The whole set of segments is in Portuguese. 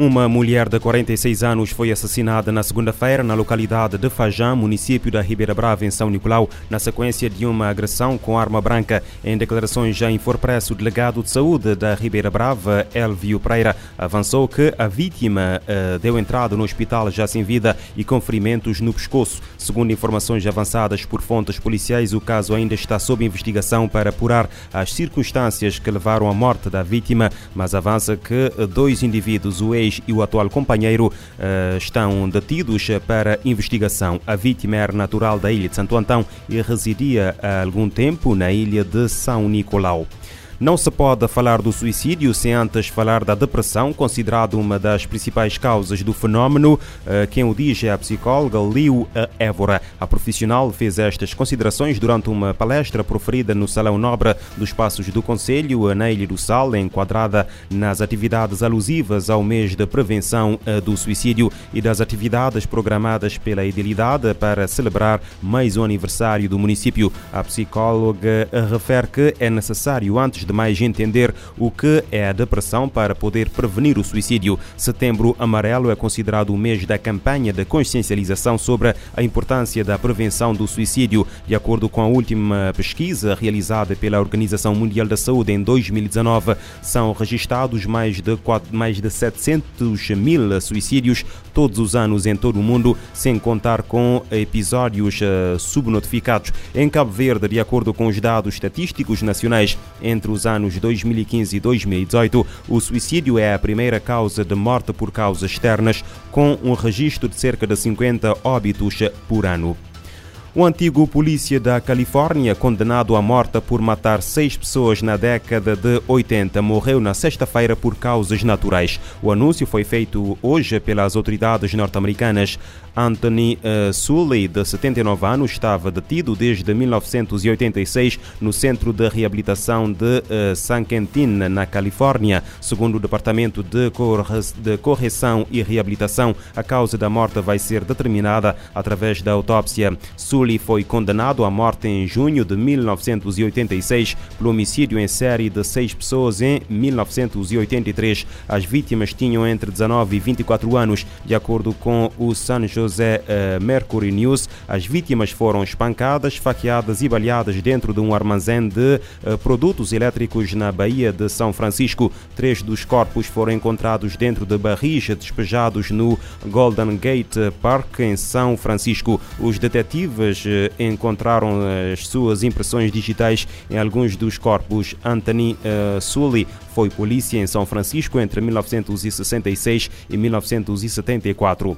Uma mulher de 46 anos foi assassinada na segunda-feira na localidade de Fajã, município da Ribeira Brava, em São Nicolau, na sequência de uma agressão com arma branca. Em declarações já em Forpresso, o delegado de saúde da Ribeira Brava, Elvio Pereira, avançou que a vítima uh, deu entrada no hospital já sem vida e com ferimentos no pescoço. Segundo informações avançadas por fontes policiais, o caso ainda está sob investigação para apurar as circunstâncias que levaram à morte da vítima, mas avança que dois indivíduos, o ex e o atual companheiro uh, estão detidos para investigação. A vítima era natural da ilha de Santo Antão e residia há algum tempo na ilha de São Nicolau. Não se pode falar do suicídio sem antes falar da depressão, considerado uma das principais causas do fenómeno. Eh, quem o diz é a psicóloga Liu Évora. A profissional fez estas considerações durante uma palestra proferida no Salão Nobre dos Passos do Conselho, na Ilha do Sal, enquadrada nas atividades alusivas ao mês de prevenção eh, do suicídio e das atividades programadas pela Idilidade para celebrar mais um aniversário do município. A psicóloga refere que é necessário, antes de mais entender o que é a depressão para poder prevenir o suicídio. Setembro Amarelo é considerado o mês da campanha de consciencialização sobre a importância da prevenção do suicídio. De acordo com a última pesquisa realizada pela Organização Mundial da Saúde em 2019, são registrados mais de, 4, mais de 700 mil suicídios todos os anos em todo o mundo, sem contar com episódios uh, subnotificados. Em Cabo Verde, de acordo com os dados estatísticos nacionais, entre os os anos 2015 e 2018, o suicídio é a primeira causa de morte por causas externas, com um registro de cerca de 50 óbitos por ano. O antigo polícia da Califórnia, condenado à morte por matar seis pessoas na década de 80, morreu na sexta-feira por causas naturais. O anúncio foi feito hoje pelas autoridades norte-americanas. Anthony uh, Sully, de 79 anos, estava detido desde 1986 no Centro de Reabilitação de uh, San Quentin, na Califórnia. Segundo o Departamento de, Corre de Correção e Reabilitação, a causa da morte vai ser determinada através da autópsia. Sully foi condenado à morte em junho de 1986 pelo homicídio em série de seis pessoas em 1983. As vítimas tinham entre 19 e 24 anos, de acordo com o San José uh, Mercury News, as vítimas foram espancadas, faqueadas e baleadas dentro de um armazém de uh, produtos elétricos na Baía de São Francisco. Três dos corpos foram encontrados dentro de barris despejados no Golden Gate Park, em São Francisco. Os detetives uh, encontraram as suas impressões digitais em alguns dos corpos. Anthony Sully foi polícia em São Francisco entre 1966 e 1974.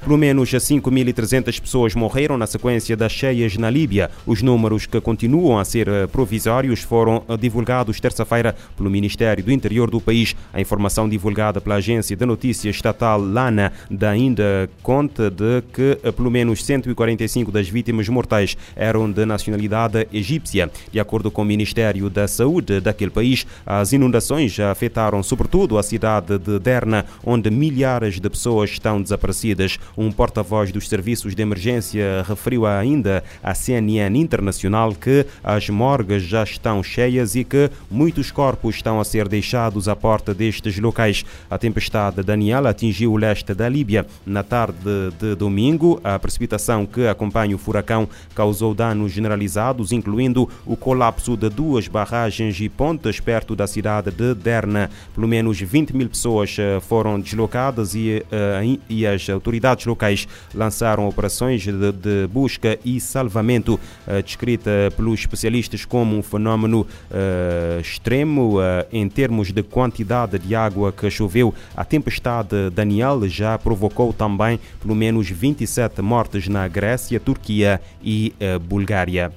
Pelo menos 5.300 pessoas morreram na sequência das cheias na Líbia. Os números que continuam a ser eh, provisórios foram eh, divulgados terça-feira pelo Ministério do Interior do país. A informação divulgada pela agência de notícias estatal Lana dá ainda conta de que eh, pelo menos 145 das vítimas mortais eram de nacionalidade egípcia. De acordo com o Ministério da Saúde daquele país, as inundações afetaram sobretudo a cidade de Derna, onde milhares de pessoas estão desaparecidas. Um porta-voz dos serviços de emergência referiu ainda à CNN Internacional que as morgues já estão cheias e que muitos corpos estão a ser deixados à porta destes locais. A tempestade Daniel atingiu o leste da Líbia na tarde de domingo. A precipitação que acompanha o furacão causou danos generalizados, incluindo o colapso de duas barragens e pontes perto da cidade de Derna. Pelo menos 20 mil pessoas eh, foram deslocadas e, uh, e as autoridades autoridades locais lançaram operações de, de busca e salvamento, uh, descrita pelos especialistas como um fenómeno uh, extremo uh, em termos de quantidade de água que choveu. A tempestade Daniel já provocou também pelo menos 27 mortes na Grécia, Turquia e Bulgária.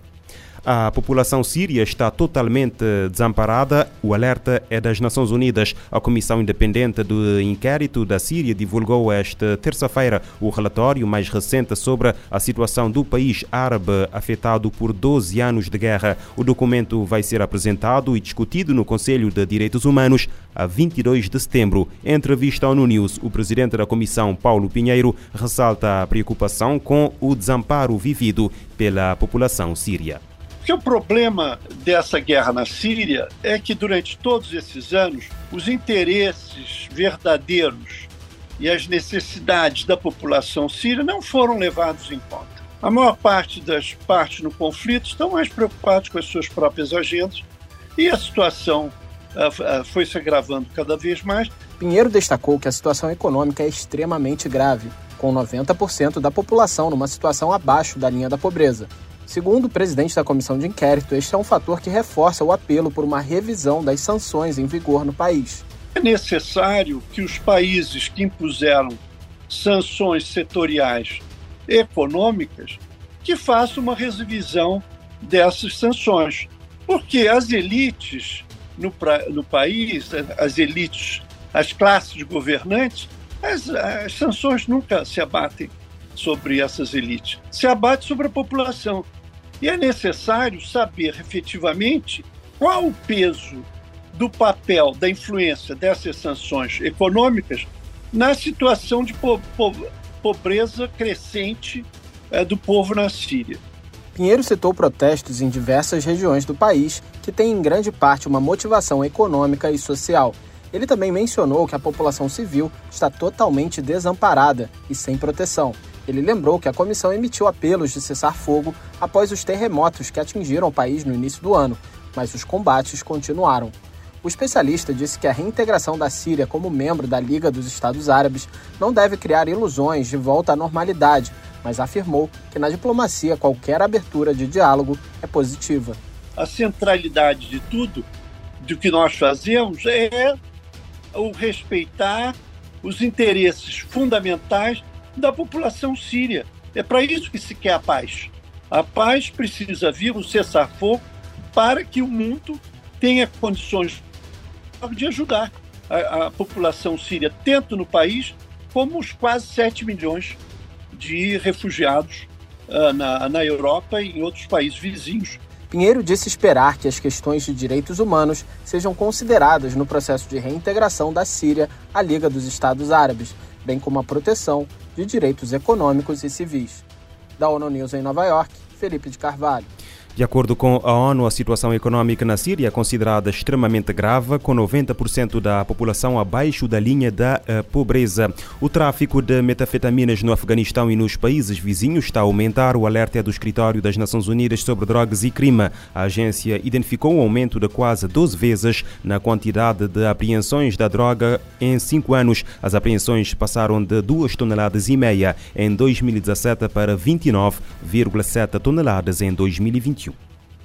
A população síria está totalmente desamparada. O alerta é das Nações Unidas. A Comissão Independente do Inquérito da Síria divulgou esta terça-feira o relatório mais recente sobre a situação do país árabe afetado por 12 anos de guerra. O documento vai ser apresentado e discutido no Conselho de Direitos Humanos a 22 de setembro. Em entrevista ao News, o presidente da Comissão, Paulo Pinheiro, ressalta a preocupação com o desamparo vivido pela população síria. Porque o problema dessa guerra na Síria é que durante todos esses anos os interesses verdadeiros e as necessidades da população síria não foram levados em conta. A maior parte das partes no conflito estão mais preocupadas com as suas próprias agendas e a situação uh, uh, foi se agravando cada vez mais. Pinheiro destacou que a situação econômica é extremamente grave, com 90% da população numa situação abaixo da linha da pobreza. Segundo o presidente da comissão de inquérito, este é um fator que reforça o apelo por uma revisão das sanções em vigor no país. É necessário que os países que impuseram sanções setoriais econômicas que façam uma revisão dessas sanções, porque as elites no, no país, as elites, as classes governantes, as, as sanções nunca se abatem sobre essas elites, se abate sobre a população. E é necessário saber efetivamente qual o peso do papel, da influência dessas sanções econômicas na situação de po po pobreza crescente é, do povo na Síria. Pinheiro citou protestos em diversas regiões do país que têm em grande parte uma motivação econômica e social. Ele também mencionou que a população civil está totalmente desamparada e sem proteção. Ele lembrou que a comissão emitiu apelos de cessar fogo após os terremotos que atingiram o país no início do ano, mas os combates continuaram. O especialista disse que a reintegração da Síria como membro da Liga dos Estados Árabes não deve criar ilusões de volta à normalidade, mas afirmou que na diplomacia qualquer abertura de diálogo é positiva. A centralidade de tudo, do que nós fazemos, é o respeitar os interesses fundamentais da população síria. É para isso que se quer a paz. A paz precisa vir o cessar-fogo para que o mundo tenha condições de ajudar a, a, população síria, tanto no país como os quase 7 milhões de refugiados uh, na, na Europa e em outros países vizinhos. Pinheiro disse esperar que as questões de direitos humanos sejam consideradas no processo de reintegração da Síria à Liga dos Estados Árabes, bem como a proteção de direitos econômicos e civis. Da ONU News em Nova York, Felipe de Carvalho. De acordo com a ONU, a situação econômica na Síria é considerada extremamente grave, com 90% da população abaixo da linha da uh, pobreza. O tráfico de metafetaminas no Afeganistão e nos países vizinhos está a aumentar. O alerta é do Escritório das Nações Unidas sobre Drogas e Crime. A agência identificou um aumento de quase 12 vezes na quantidade de apreensões da droga em cinco anos. As apreensões passaram de 2 toneladas e meia em 2017 para 29,7 toneladas em 2021.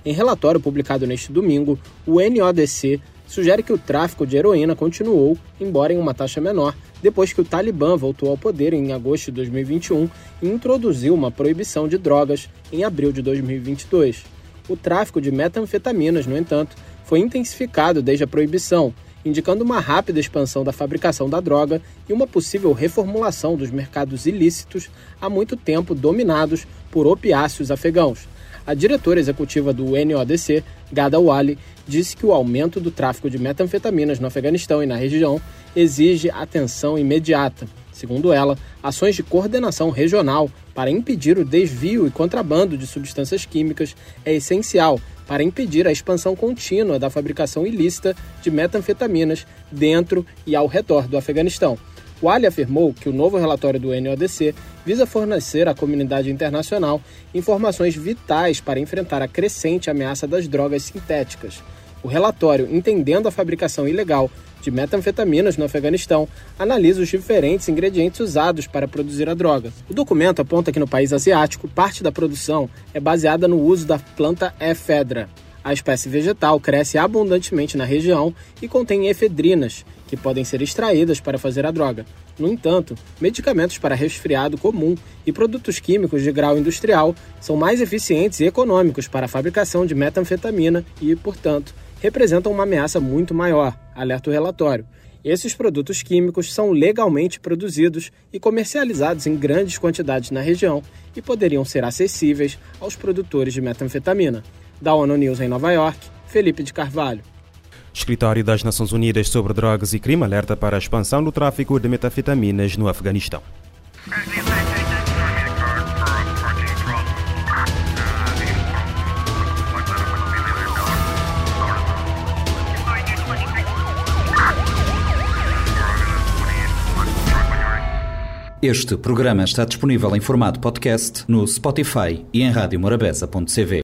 Em relatório publicado neste domingo, o NODC sugere que o tráfico de heroína continuou, embora em uma taxa menor, depois que o Talibã voltou ao poder em agosto de 2021 e introduziu uma proibição de drogas em abril de 2022. O tráfico de metanfetaminas, no entanto, foi intensificado desde a proibição, indicando uma rápida expansão da fabricação da droga e uma possível reformulação dos mercados ilícitos há muito tempo dominados por opiáceos afegãos. A diretora executiva do NODC, Gada Wali, disse que o aumento do tráfico de metanfetaminas no Afeganistão e na região exige atenção imediata. Segundo ela, ações de coordenação regional para impedir o desvio e contrabando de substâncias químicas é essencial para impedir a expansão contínua da fabricação ilícita de metanfetaminas dentro e ao redor do Afeganistão. O Ali afirmou que o novo relatório do NODC visa fornecer à comunidade internacional informações vitais para enfrentar a crescente ameaça das drogas sintéticas. O relatório, entendendo a fabricação ilegal de metanfetaminas no Afeganistão, analisa os diferentes ingredientes usados para produzir a droga. O documento aponta que no país asiático, parte da produção é baseada no uso da planta efedra. A espécie vegetal cresce abundantemente na região e contém efedrinas, que podem ser extraídas para fazer a droga. No entanto, medicamentos para resfriado comum e produtos químicos de grau industrial são mais eficientes e econômicos para a fabricação de metanfetamina e, portanto, representam uma ameaça muito maior, alerta o relatório. Esses produtos químicos são legalmente produzidos e comercializados em grandes quantidades na região e poderiam ser acessíveis aos produtores de metanfetamina. Da ONU News em Nova York, Felipe de Carvalho. Escritório das Nações Unidas sobre Drogas e Crime alerta para a expansão do tráfico de metafetaminas no Afeganistão. Este programa está disponível em formato podcast no Spotify e em radiomorabeza.cv.